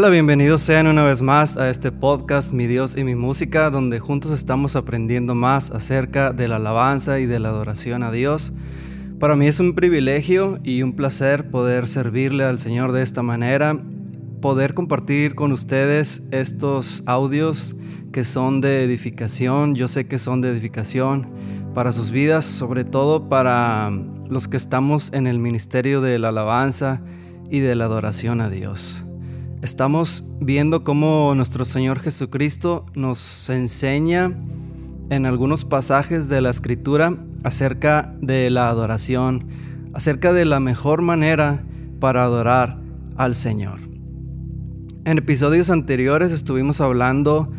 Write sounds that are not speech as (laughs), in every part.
Hola, bienvenidos sean una vez más a este podcast Mi Dios y mi música, donde juntos estamos aprendiendo más acerca de la alabanza y de la adoración a Dios. Para mí es un privilegio y un placer poder servirle al Señor de esta manera, poder compartir con ustedes estos audios que son de edificación, yo sé que son de edificación para sus vidas, sobre todo para los que estamos en el ministerio de la alabanza y de la adoración a Dios. Estamos viendo cómo nuestro Señor Jesucristo nos enseña en algunos pasajes de la Escritura acerca de la adoración, acerca de la mejor manera para adorar al Señor. En episodios anteriores estuvimos hablando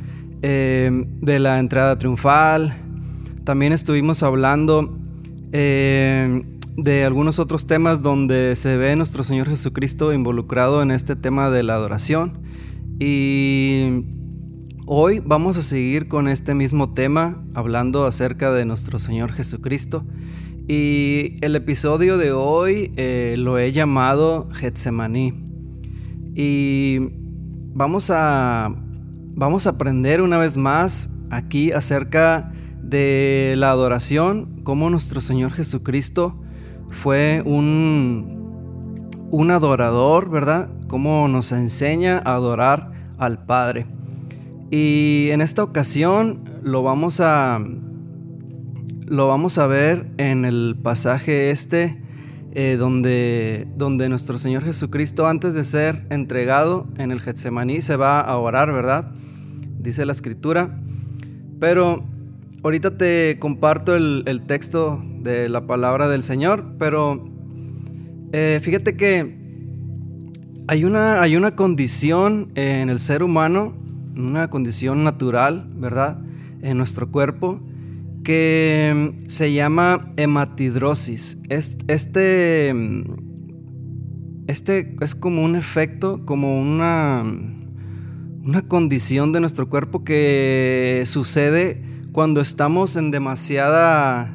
eh, de la entrada triunfal, también estuvimos hablando eh, de algunos otros temas donde se ve nuestro Señor Jesucristo involucrado en este tema de la adoración. Y hoy vamos a seguir con este mismo tema, hablando acerca de nuestro Señor Jesucristo. Y el episodio de hoy eh, lo he llamado Getsemaní. Y vamos a, vamos a aprender una vez más aquí acerca de la adoración, cómo nuestro Señor Jesucristo fue un, un adorador, ¿verdad? Cómo nos enseña a adorar al Padre. Y en esta ocasión lo vamos a lo vamos a ver en el pasaje este eh, donde, donde nuestro Señor Jesucristo antes de ser entregado en el Getsemaní se va a orar, ¿verdad? Dice la escritura. Pero ahorita te comparto el, texto de la palabra del Señor, pero eh, fíjate que hay una, hay una condición en el ser humano, una condición natural, ¿verdad? En nuestro cuerpo, que mm, se llama hematidrosis. Este, mm, este es como un efecto, como una, una condición de nuestro cuerpo que sucede cuando estamos en demasiada,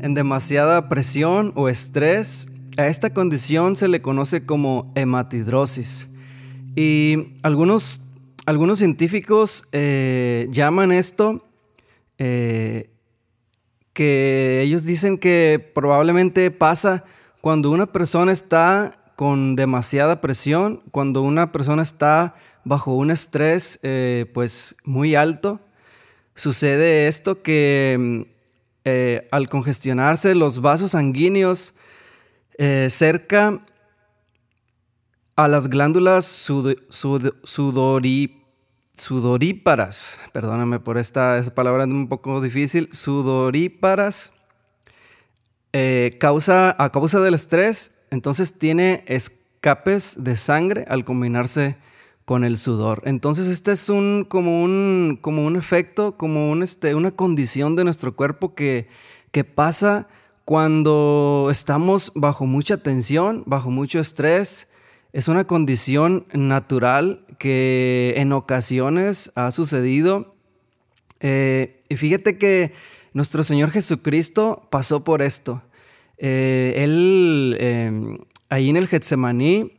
en demasiada presión o estrés, a esta condición se le conoce como hematidrosis. Y algunos, algunos científicos eh, llaman esto eh, que ellos dicen que probablemente pasa cuando una persona está con demasiada presión, cuando una persona está bajo un estrés eh, pues muy alto sucede esto que mm, eh, al congestionarse los vasos sanguíneos eh, cerca a las glándulas sudoríparas, perdóname por esta, palabra un poco difícil, sudoríparas, eh, causa, a causa del estrés, entonces tiene escapes de sangre al combinarse con el sudor. Entonces, este es un como un, como un efecto, como un, este, una condición de nuestro cuerpo que, que pasa cuando estamos bajo mucha tensión, bajo mucho estrés. Es una condición natural que en ocasiones ha sucedido. Eh, y fíjate que nuestro Señor Jesucristo pasó por esto. Eh, él, eh, ahí en el Getsemaní,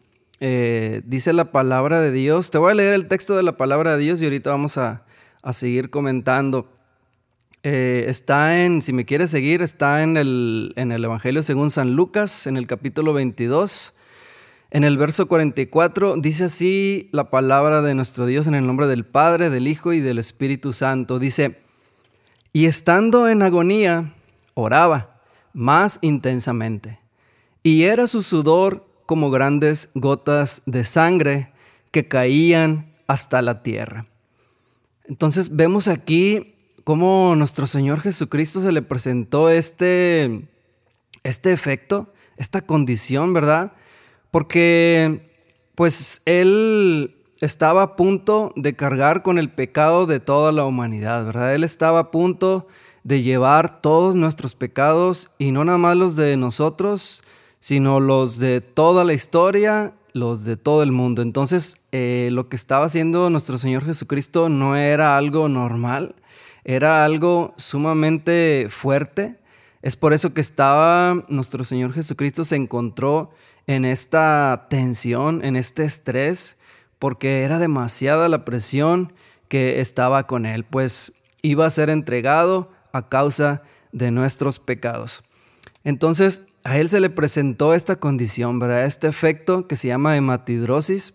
eh, dice la palabra de Dios. Te voy a leer el texto de la palabra de Dios y ahorita vamos a, seguir comentando. Eh, está en, si me quieres seguir, está en el, en el Evangelio según San Lucas, en el capítulo 22. En el verso 44 dice así la palabra de nuestro Dios en el nombre del Padre, del Hijo y del Espíritu Santo. Dice, y estando en agonía, oraba más intensamente, y era su sudor como grandes gotas de sangre que caían hasta la tierra. Entonces vemos aquí cómo nuestro Señor Jesucristo se le presentó este, este efecto, esta condición, ¿verdad? Porque pues Él estaba a punto de cargar con el pecado de toda la humanidad, ¿verdad? Él estaba a punto de llevar todos nuestros pecados y no nada más los de nosotros, sino los de toda la historia, los de todo el mundo. Entonces, eh, lo que estaba haciendo nuestro Señor Jesucristo no era algo normal, era algo sumamente fuerte. Es por eso que estaba nuestro Señor Jesucristo se encontró en esta tensión, en este estrés, porque era demasiada la presión que estaba con él, pues iba a ser entregado a causa de nuestros pecados. Entonces, a él se le presentó esta condición, ¿verdad? Este efecto que se llama hematidrosis.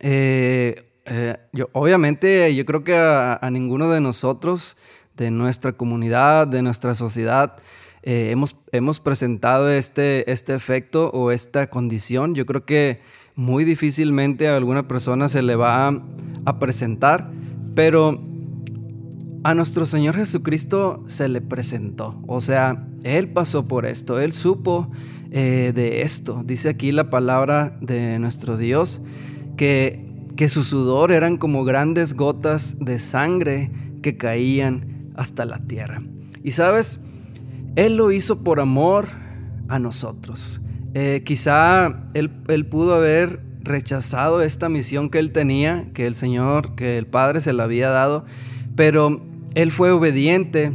Eh, eh, yo, obviamente, yo creo que a, ninguno de nosotros, de nuestra comunidad, de nuestra sociedad, eh, hemos, hemos, presentado este, este efecto o esta condición. Yo creo que muy difícilmente a alguna persona se le va a, a presentar, pero a nuestro Señor Jesucristo se le presentó. O sea, Él pasó por esto, Él supo eh, de esto. Dice aquí la palabra de nuestro Dios que, que su sudor eran como grandes gotas de sangre que caían hasta la tierra. Y sabes, Él lo hizo por amor a nosotros. Eh, quizá él, él pudo haber rechazado esta misión que él tenía, que el Señor, que el Padre se la había dado, pero él fue obediente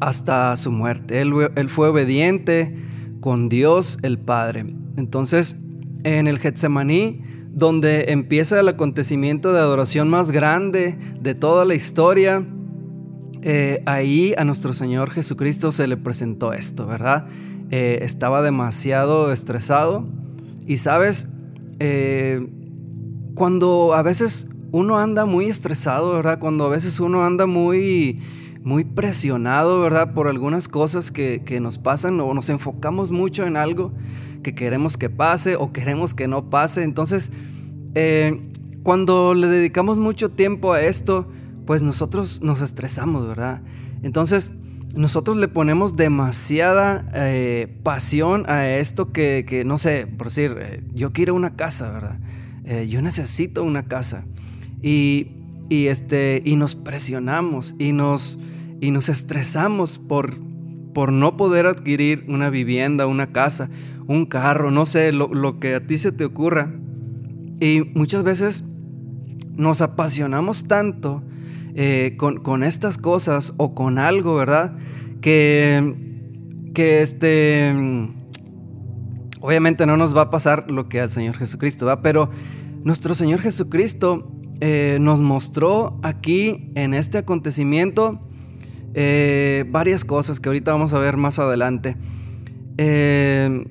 hasta su muerte. Él, fue obediente con Dios el Padre. Entonces, en el Getsemaní, donde empieza el acontecimiento de adoración más grande de toda la historia, eh, ahí a nuestro Señor Jesucristo se le presentó esto, ¿verdad? Eh, estaba demasiado estresado y sabes, eh, cuando a veces uno anda muy estresado, ¿verdad? Cuando a veces uno anda muy, muy presionado, ¿verdad? Por algunas cosas que, nos pasan o nos enfocamos mucho en algo que queremos que pase o queremos que no pase. Entonces, eh, cuando le dedicamos mucho tiempo a esto, pues nosotros nos estresamos, ¿verdad? Entonces, nosotros le ponemos demasiada eh, pasión a esto que, no sé, por decir, eh, yo quiero una casa, ¿verdad? yo necesito una casa. Y, este, y nos presionamos y nos, y nos estresamos por, por no poder adquirir una vivienda, una casa, un carro, no sé, lo, que a ti se te ocurra. Y muchas veces nos apasionamos tanto eh, con, estas cosas o con algo, ¿verdad? Que, que este, obviamente no nos va a pasar lo que al Señor Jesucristo, ¿va? Pero nuestro Señor Jesucristo eh, nos mostró aquí en este acontecimiento eh, varias cosas que ahorita vamos a ver más adelante. Eh,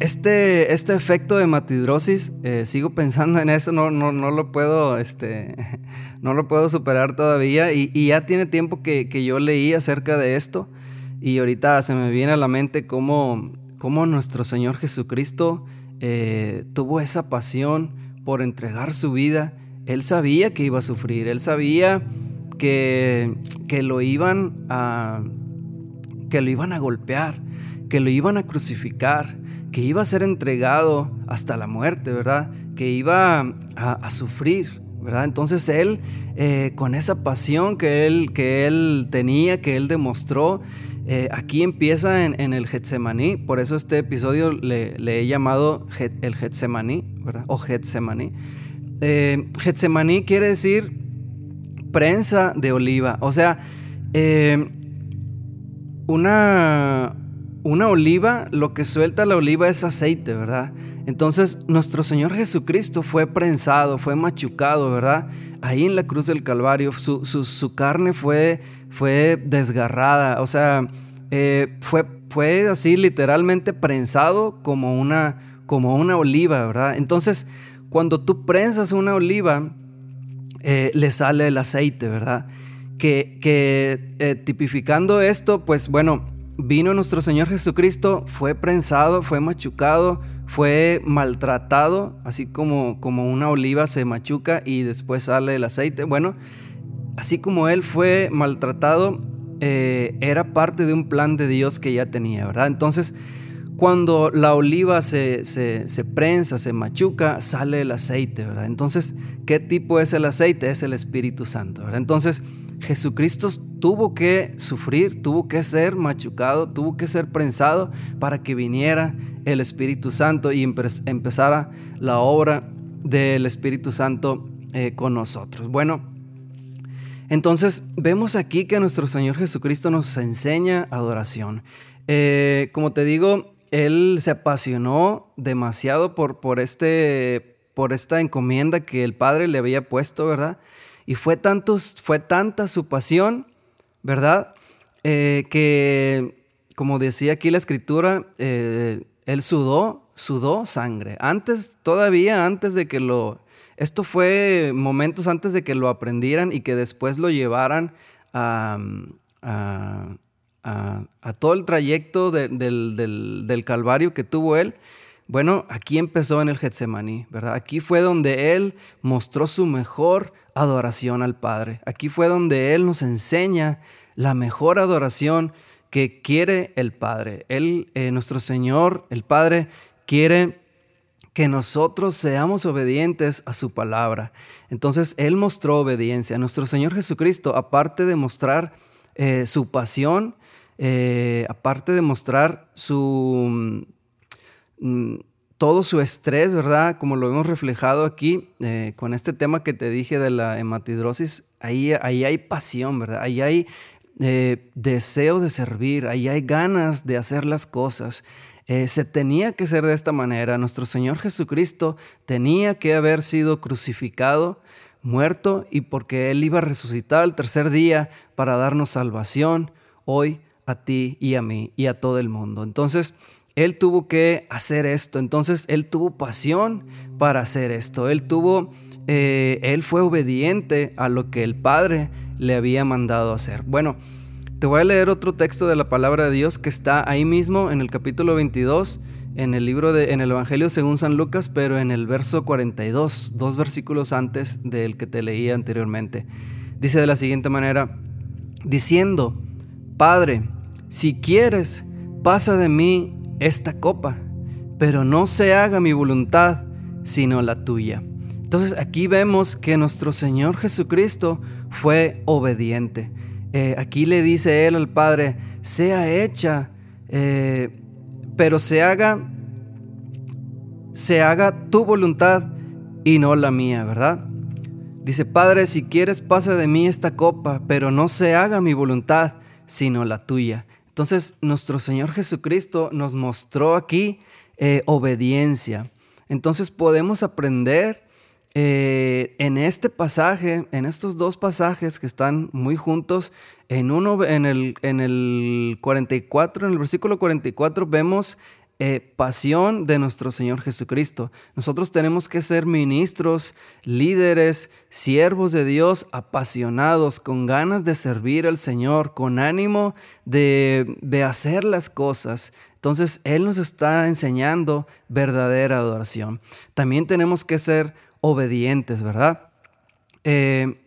este, este efecto de matidrosis, sigo pensando en eso, no, no, no, lo, puedo, este, (laughs) no lo puedo superar todavía y, ya tiene tiempo que, yo leí acerca de esto y ahorita se me viene a la mente cómo, cómo nuestro Señor Jesucristo tuvo esa pasión por entregar su vida, él sabía que iba a sufrir, él sabía que, que lo iban a que lo iban a golpear, que lo iban a crucificar, que iba a ser entregado hasta la muerte, ¿verdad? Que iba a, sufrir, ¿verdad? Entonces él, eh, con esa pasión que él, que él tenía, que él demostró, eh, aquí empieza en, el Getsemaní, por eso este episodio le, he llamado el Getsemaní, O Getsemaní. Eh, Getsemaní quiere decir prensa de oliva, o sea, eh, una, una oliva, lo que suelta la oliva es aceite, ¿verdad? Entonces nuestro Señor Jesucristo fue prensado, fue machucado, ¿verdad? Ahí en la cruz del Calvario, su, carne fue, fue desgarrada, o sea, eh, fue, fue así literalmente prensado como una, como una oliva, ¿verdad? Entonces, cuando tú prensas una oliva, eh, le sale el aceite, ¿verdad? Que, eh, tipificando esto, pues bueno, vino nuestro Señor Jesucristo, fue prensado, fue machucado, fue maltratado, así como, como una oliva se machuca y después sale el aceite. Bueno, así como él fue maltratado, eh, era parte de un plan de Dios que ya tenía, ¿verdad? Entonces, cuando la oliva se, se, prensa, se machuca, sale el aceite, ¿verdad? Entonces, ¿qué tipo es el aceite? Es el Espíritu Santo, ¿verdad? Entonces, Jesucristo tuvo que sufrir, tuvo que ser machucado, tuvo que ser prensado para que viniera el Espíritu Santo y empezara la obra del Espíritu Santo eh, con nosotros. Bueno, entonces vemos aquí que nuestro Señor Jesucristo nos enseña adoración. Eh, como te digo, él se apasionó demasiado por, por, este, por esta encomienda que el Padre le había puesto, ¿verdad? Y fue, fue tanta su pasión, ¿verdad? Eh, que, como decía aquí la escritura, eh, él sudó, sudó sangre. Antes, todavía antes de que lo... Esto fue momentos antes de que lo aprendieran y que después lo llevaran a, todo el trayecto del, Calvario que tuvo él, bueno, aquí empezó en el Getsemaní, ¿verdad? Aquí fue donde él mostró su mejor adoración al Padre. Aquí fue donde él nos enseña la mejor adoración que quiere el Padre. Él, eh, nuestro Señor, el Padre, quiere que nosotros seamos obedientes a su palabra. Entonces, Él mostró obediencia. Nuestro Señor Jesucristo, aparte de mostrar eh, su pasión, eh, aparte de mostrar su, mm, todo su estrés, ¿verdad? Como lo hemos reflejado aquí eh, con este tema que te dije de la hematidrosis, ahí, ahí hay pasión, ¿verdad? Ahí hay eh, deseo de servir, ahí hay ganas de hacer las cosas. se tenía que ser de esta manera. Nuestro Señor Jesucristo tenía que haber sido crucificado, muerto, y porque Él iba a resucitar el tercer día para darnos salvación. Hoy a ti y a mí y a todo el mundo. Entonces, él tuvo que hacer esto. Entonces, él tuvo pasión para hacer esto. Él tuvo, eh, él fue obediente a lo que el Padre le había mandado hacer. Bueno, te voy a leer otro texto de la palabra de Dios que está ahí mismo en el capítulo 22 en el libro de en el Evangelio según San Lucas, pero en el verso 42, dos versículos antes del que te leía anteriormente. Dice de la siguiente manera, diciendo, Padre, si quieres, pasa de mí esta copa, pero no se haga mi voluntad, sino la tuya. Entonces aquí vemos que nuestro Señor Jesucristo fue obediente. Eh, aquí le dice él al Padre, sea hecha, eh, pero se haga, se haga tu voluntad y no la mía, ¿verdad? Dice, Padre, si quieres pasa de mí esta copa, pero no se haga mi voluntad, sino la tuya. Entonces, nuestro Señor Jesucristo nos mostró aquí eh, obediencia. Entonces, podemos aprender eh, en este pasaje, en estos dos pasajes que están muy juntos, en uno, en el, en el 44, en el versículo 44, vemos eh, pasión de nuestro Señor Jesucristo. Nosotros tenemos que ser ministros, líderes, siervos de Dios, apasionados, con ganas de servir al Señor, con ánimo de, de hacer las cosas. Entonces, Él nos está enseñando verdadera adoración. También tenemos que ser obedientes, ¿verdad? Eh,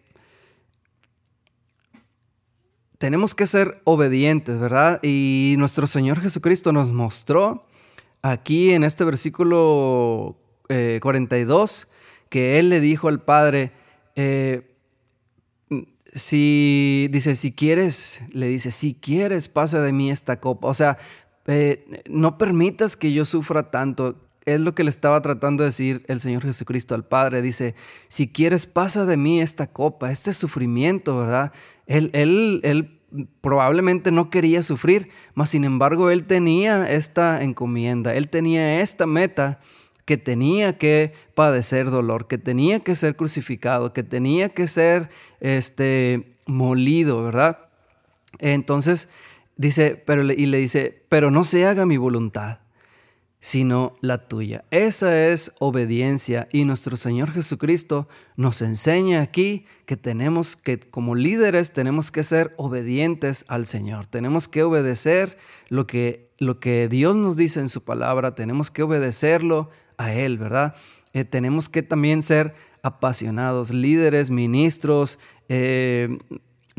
tenemos que ser obedientes, ¿verdad? Y nuestro Señor Jesucristo nos mostró aquí en este versículo 42 eh, que él le dijo al Padre, eh, si dice, si quieres, le dice, si quieres, pasa de mí esta copa. O sea, eh, no permitas que yo sufra tanto. Es lo que le estaba tratando de decir el Señor Jesucristo al Padre. Dice, si quieres, pasa de mí esta copa, este sufrimiento, ¿verdad? Él, él, él probablemente no quería sufrir, mas sin embargo él tenía esta encomienda, él tenía esta meta que tenía que padecer dolor, que tenía que ser crucificado, que tenía que ser este molido, ¿verdad? Entonces dice, pero y le dice, "Pero no se haga mi voluntad, sino la tuya. Esa es obediencia y nuestro Señor Jesucristo nos enseña aquí que tenemos que, como líderes, tenemos que ser obedientes al Señor. Tenemos que obedecer lo que, lo que Dios nos dice en su palabra, tenemos que obedecerlo a Él, ¿verdad? Eh, tenemos que también ser apasionados, líderes, ministros, eh,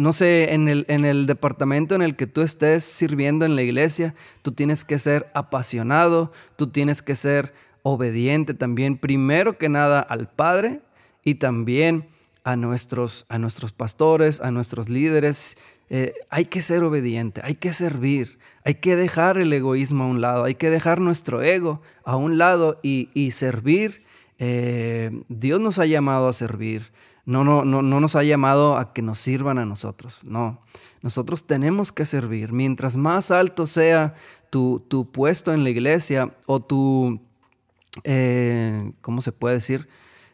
no sé, en el, en el departamento en el que tú estés sirviendo en la iglesia, tú tienes que ser apasionado, tú tienes que ser obediente también, primero que nada al Padre y también a nuestros, a nuestros pastores, a nuestros líderes. Eh, hay que ser obediente, hay que servir, hay que dejar el egoísmo a un lado, hay que dejar nuestro ego a un lado y, servir. Eh, Dios nos ha llamado a servir. No, no, no, no nos ha llamado a que nos sirvan a nosotros. No, nosotros tenemos que servir. Mientras más alto sea tu, tu puesto en la iglesia o tu, eh, ¿cómo se puede decir?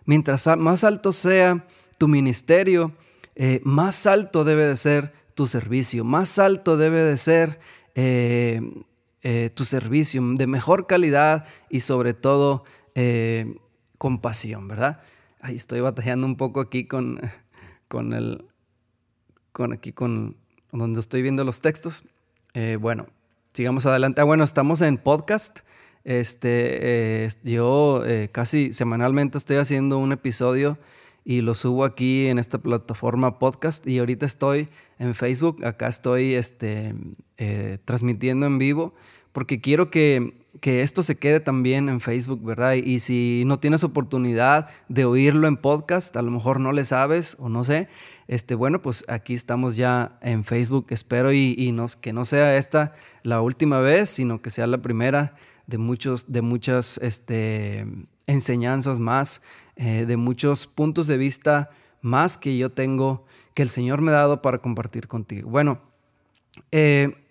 Mientras más alto sea tu ministerio, eh, más alto debe de ser tu servicio, más alto debe de ser eh, tu servicio, de mejor calidad y sobre todo compasión, ¿verdad? Estoy batallando un poco aquí con, (laughs) con el, con aquí con donde estoy viendo los textos. bueno, sigamos adelante. Ah, bueno, estamos en podcast. Este, eh, yo eh, casi semanalmente estoy haciendo un episodio y lo subo aquí en esta plataforma podcast y ahorita estoy en Facebook, acá estoy este, eh, transmitiendo en vivo porque quiero que, que, esto se quede también en Facebook, ¿verdad? Y si no tienes oportunidad de oírlo en podcast, a lo mejor no le sabes o no sé, este, bueno, pues aquí estamos ya en Facebook, espero y, y nos, que no sea esta la última vez, sino que sea la primera de, muchos, de muchas este, enseñanzas más, eh, de muchos puntos de vista más que yo tengo, que el Señor me ha dado para compartir contigo. Bueno, eh,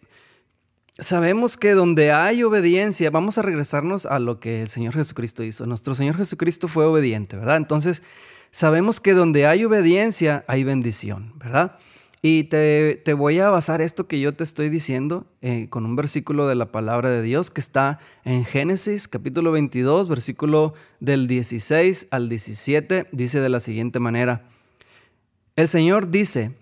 sabemos que donde hay obediencia, vamos a regresarnos a lo que el Señor Jesucristo hizo. Nuestro Señor Jesucristo fue obediente, ¿verdad? Entonces, sabemos que donde hay obediencia, hay bendición, ¿verdad? Y te, voy a basar esto que yo te estoy diciendo eh, con un versículo de la palabra de Dios que está en Génesis capítulo 22, versículo del 16 al 17, dice de la siguiente manera, el Señor dice,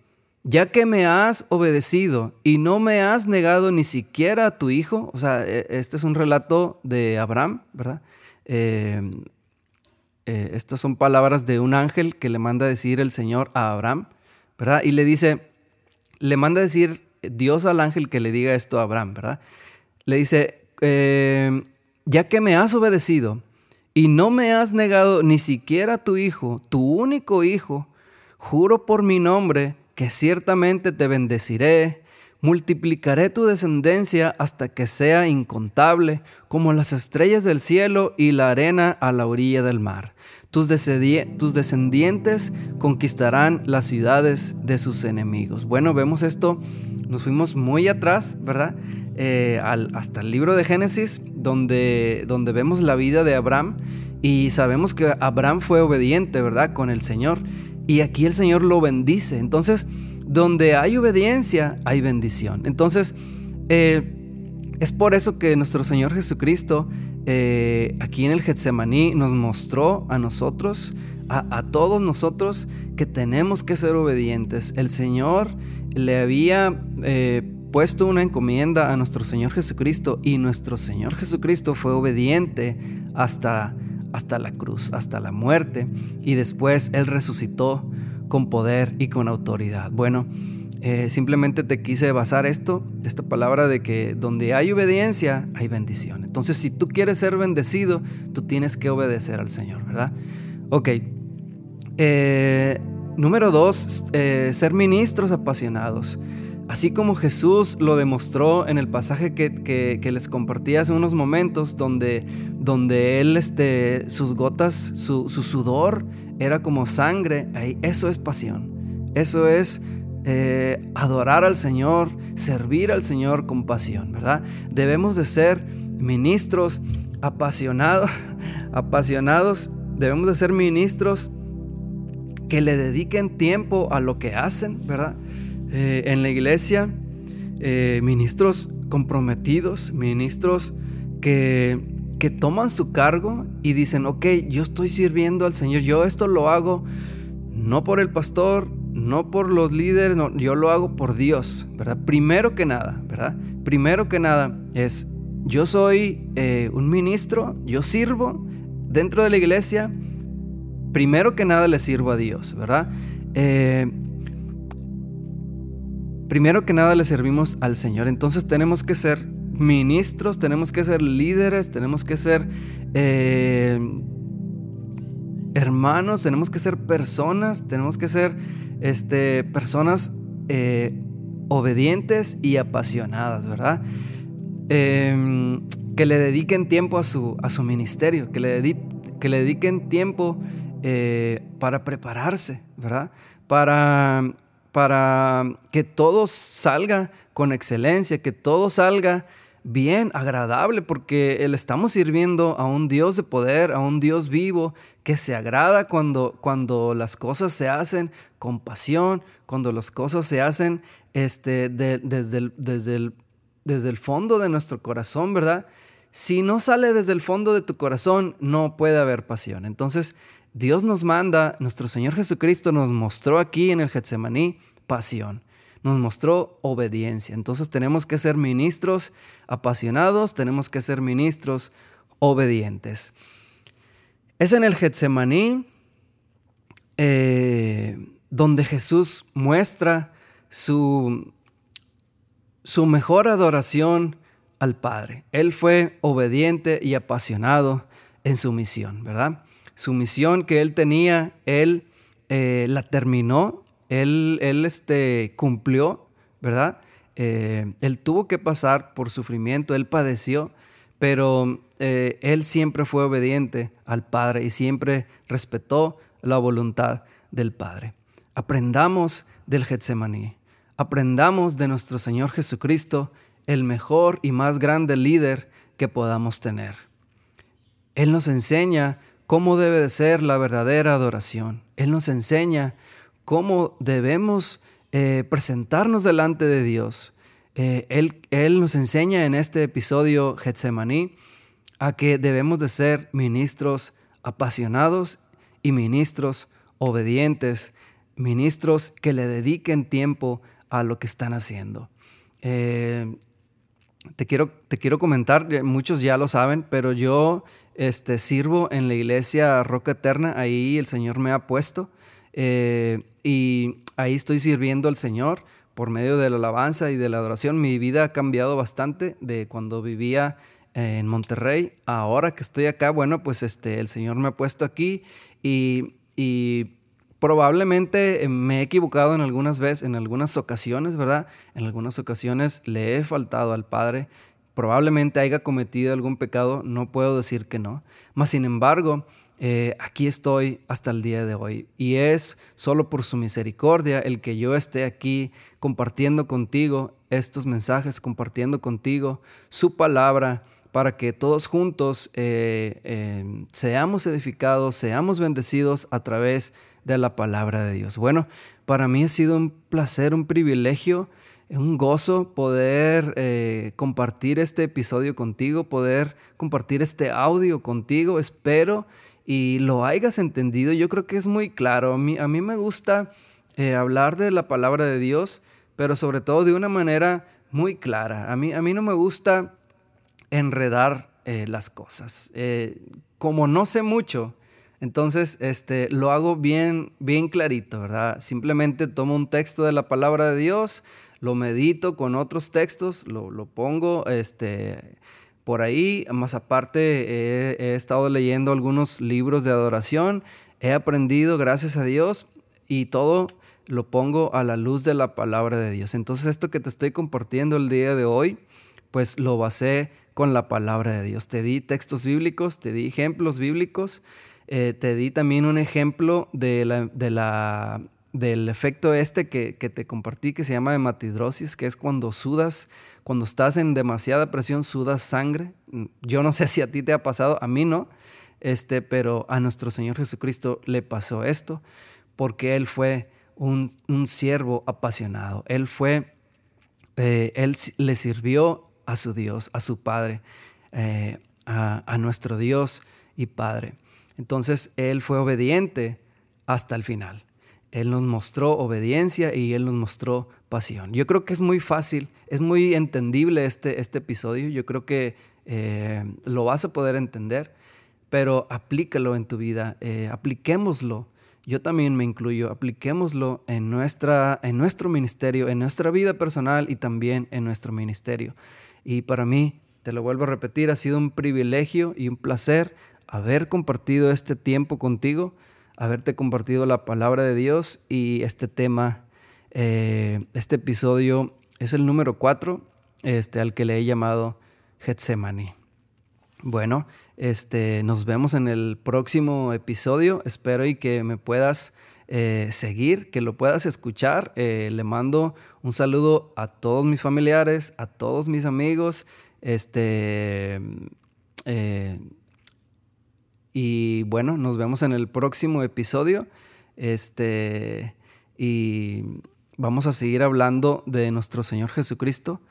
ya que me has obedecido y no me has negado ni siquiera a tu hijo, o sea, e, este es un relato de Abraham, ¿verdad? Eh, eh, estas son palabras de un ángel que le manda decir el Señor a Abraham, ¿verdad? Y le dice, le manda decir Dios al ángel que le diga esto a Abraham, ¿verdad? Le dice, eh, ya que me has obedecido y no me has negado ni siquiera a tu hijo, tu único hijo, juro por mi nombre que ciertamente te bendeciré, multiplicaré tu descendencia hasta que sea incontable, como las estrellas del cielo y la arena a la orilla del mar tus, descendientes conquistarán las ciudades de sus enemigos. Bueno, vemos esto, nos fuimos muy atrás, ¿verdad? Eh, hasta el libro de Génesis, donde, donde vemos la vida de Abraham y sabemos que Abraham fue obediente, ¿verdad? Con el Señor. Y aquí el Señor lo bendice. Entonces, donde hay obediencia, hay bendición. Entonces, eh, es por eso que nuestro Señor Jesucristo eh, aquí en el Getsemaní nos mostró a nosotros, a, todos nosotros, que tenemos que ser obedientes. El Señor le había eh, puesto una encomienda a nuestro Señor Jesucristo y nuestro Señor Jesucristo fue obediente hasta, hasta la cruz, hasta la muerte y después Él resucitó con poder y con autoridad. Bueno, eh, simplemente te quise basar esto, esta palabra de que donde hay obediencia, hay bendición. Entonces, si tú quieres ser bendecido, tú tienes que obedecer al Señor, ¿verdad? Ok. Eh, número dos, eh, ser ministros apasionados. Así como Jesús lo demostró en el pasaje que, les compartí hace unos momentos, donde, donde Él, este, sus gotas, su, su sudor era como sangre, eso es pasión. Eso es eh, adorar al Señor, servir al Señor con pasión, ¿verdad? Debemos de ser ministros apasionados, (laughs) apasionados, debemos de ser ministros que le dediquen tiempo a lo que hacen, ¿verdad? Eh, en la iglesia, eh, ministros comprometidos, ministros que, que toman su cargo y dicen, ok, yo estoy sirviendo al Señor, yo esto lo hago no por el pastor, no por los líderes, no, yo lo hago por Dios, ¿verdad? Primero que nada, ¿verdad? Primero que nada es, yo soy eh, un ministro, yo sirvo dentro de la iglesia, primero que nada le sirvo a Dios, ¿verdad? Eh, primero que nada le servimos al Señor, entonces tenemos que ser ministros, tenemos que ser líderes, tenemos que ser... Eh, hermanos, tenemos que ser personas, tenemos que ser este, personas eh, obedientes y apasionadas, ¿verdad? Em, que le dediquen tiempo a su, a su ministerio, que le, que le dediquen tiempo eh, para prepararse, ¿verdad? Para, para que todo salga con excelencia, que todo salga bien, agradable, porque le estamos sirviendo a un Dios de poder, a un Dios vivo, que se agrada cuando, cuando las cosas se hacen con pasión, cuando las cosas se hacen este, desde, el, desde, el, desde el fondo de nuestro corazón, ¿verdad? Si no sale desde el fondo de tu corazón, no puede haber pasión. Entonces, Dios nos manda, nuestro Señor Jesucristo nos mostró aquí en el Getsemaní pasión nos mostró obediencia. Entonces tenemos que ser ministros apasionados, tenemos que ser ministros obedientes. Es en el Getsemaní eh, donde Jesús muestra su, su mejor adoración al Padre. Él fue obediente y apasionado en su misión, ¿verdad? Su misión que él tenía, él eh, la terminó él, este, cumplió, ¿verdad? Eh, él tuvo que pasar por sufrimiento, él padeció, pero eh, él siempre fue obediente al Padre y siempre respetó la voluntad del Padre. Aprendamos del Getsemaní, aprendamos de nuestro Señor Jesucristo, el mejor y más grande líder que podamos tener. Él nos enseña cómo debe de ser la verdadera adoración. Él nos enseña cómo debemos eh, presentarnos delante de Dios. Eh, él, él, nos enseña en este episodio Getsemaní a que debemos de ser ministros apasionados y ministros obedientes, ministros que le dediquen tiempo a lo que están haciendo. Eh, te, quiero, te quiero comentar, muchos ya lo saben, pero yo este, sirvo en la iglesia Roca Eterna, ahí el Señor me ha puesto. Eh, y ahí estoy sirviendo al Señor por medio de la alabanza y de la adoración. Mi vida ha cambiado bastante de cuando vivía eh, en Monterrey. Ahora que estoy acá, bueno, pues este, el Señor me ha puesto aquí y, y probablemente me he equivocado en algunas veces, en algunas ocasiones, ¿verdad? En algunas ocasiones le he faltado al Padre. Probablemente haya cometido algún pecado, no puedo decir que no. Mas, sin embargo, eh, aquí estoy hasta el día de hoy. Y es solo por su misericordia el que yo esté aquí compartiendo contigo estos mensajes, compartiendo contigo su palabra, para que todos juntos eh, eh, seamos edificados, seamos bendecidos a través de la palabra de Dios. Bueno, para mí ha sido un placer, un privilegio, un gozo poder compartir este episodio contigo, poder compartir este audio contigo. Espero y lo hayas entendido, yo creo que es muy claro. A mí, me gusta eh, hablar de la palabra de Dios, pero sobre todo de una manera muy clara. A mí, no me gusta enredar eh, las cosas. Eh, como no sé mucho, entonces este, lo hago bien, bien clarito, ¿verdad? Simplemente tomo un texto de la palabra de Dios, lo medito con otros textos, lo, lo pongo este, por ahí. Más aparte, he, estado leyendo algunos libros de adoración, he aprendido, gracias a Dios, y todo lo pongo a la luz de la palabra de Dios. Entonces esto que te estoy compartiendo el día de hoy, pues lo basé con la palabra de Dios. Te di textos bíblicos, te di ejemplos bíblicos, eh, te di también un ejemplo de la, de la, del efecto este que, te compartí que se llama hematidrosis, que es cuando sudas cuando estás en demasiada presión, sudas sangre. Yo no sé si a ti te ha pasado, a mí no, este, pero a nuestro Señor Jesucristo le pasó esto porque Él fue un, siervo apasionado. Él fue, eh, Él le sirvió a su Dios, a su Padre, eh, a nuestro Dios y Padre. Entonces Él fue obediente hasta el final. Él nos mostró obediencia y Él nos mostró pasión. Yo creo que es muy fácil, es muy entendible este, este episodio. Yo creo que eh, lo vas a poder entender, pero aplícalo en tu vida, eh, apliquémoslo. Yo también me incluyo, apliquémoslo en, nuestra, en nuestro ministerio, en nuestra vida personal y también en nuestro ministerio. Y para mí, te lo vuelvo a repetir, ha sido un privilegio y un placer haber compartido este tiempo contigo haberte compartido la palabra de Dios y este tema, eh, este episodio es el número 4, este, al que le he llamado Getsemani. Bueno, este, nos vemos en el próximo episodio. Espero y que me puedas eh, seguir, que lo puedas escuchar. Eh, le mando un saludo a todos mis familiares, a todos mis amigos. Este, y bueno, nos vemos en el próximo episodio. Este, y vamos a seguir hablando de nuestro Señor Jesucristo,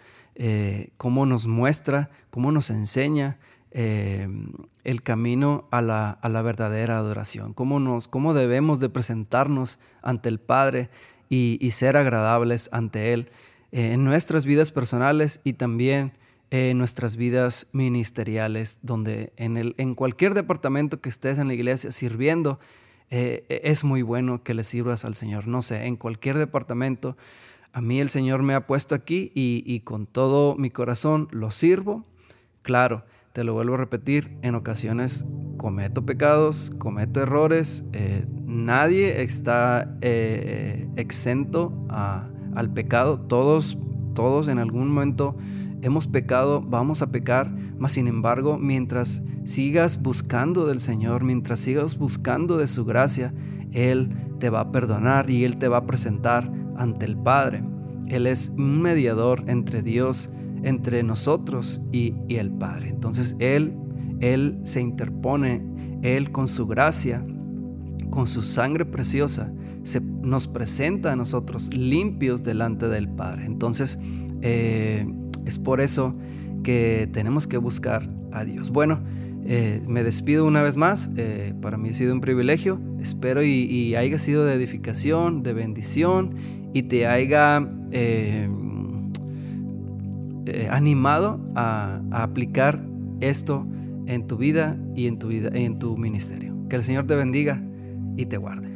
cómo nos muestra, cómo nos enseña. Eh, el camino a la, verdadera adoración, cómo, nos, cómo debemos de presentarnos ante el Padre y, ser agradables ante Él eh, en nuestras vidas personales y también en nuestras vidas ministeriales, donde en, el, en cualquier departamento que estés en la iglesia sirviendo, eh, es muy bueno que le sirvas al Señor. No sé, en cualquier departamento, a mí el Señor me ha puesto aquí y, y con todo mi corazón lo sirvo. Claro, te lo vuelvo a repetir, en ocasiones cometo pecados, cometo errores, eh, nadie está eh, exento al pecado, todos, todos en algún momento hemos pecado, vamos a pecar, mas sin embargo, mientras sigas buscando del Señor, mientras sigas buscando de su gracia, Él te va a perdonar y Él te va a presentar ante el Padre. Él es un mediador entre Dios entre nosotros y, el Padre. Entonces Él, Él se interpone, Él con su gracia, con su sangre preciosa, se, nos presenta a nosotros limpios delante del Padre. Entonces eh, es por eso que tenemos que buscar a Dios. Bueno, eh, me despido una vez más. Eh, para mí ha sido un privilegio. Espero y, haya sido de edificación, de bendición y te haya eh, animado a, a, aplicar esto en tu vida y en tu vida en tu ministerio. Que el Señor te bendiga y te guarde.